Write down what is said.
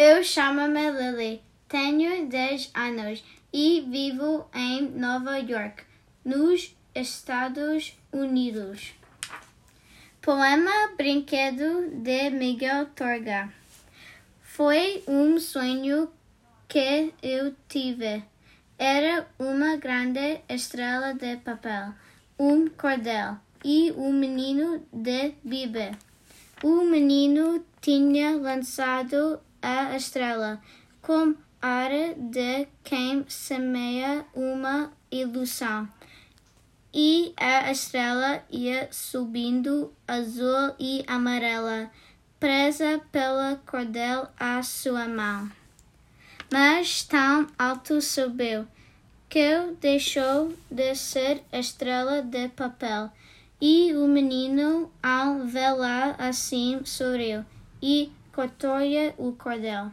Eu chamo-me Lily, tenho 10 anos e vivo em Nova York, nos Estados Unidos. Poema Brinquedo de Miguel Torga. Foi um sonho que eu tive. Era uma grande estrela de papel, um cordel e um menino de bebê. O menino tinha lançado a estrela com ar de quem semeia uma ilusão. E a estrela ia subindo azul e amarela, presa pela cordel à sua mão. Mas tão alto subiu que deixou de ser estrela de papel e o menino, ao vê-la assim, sorriu e cortou-lhe o cordel.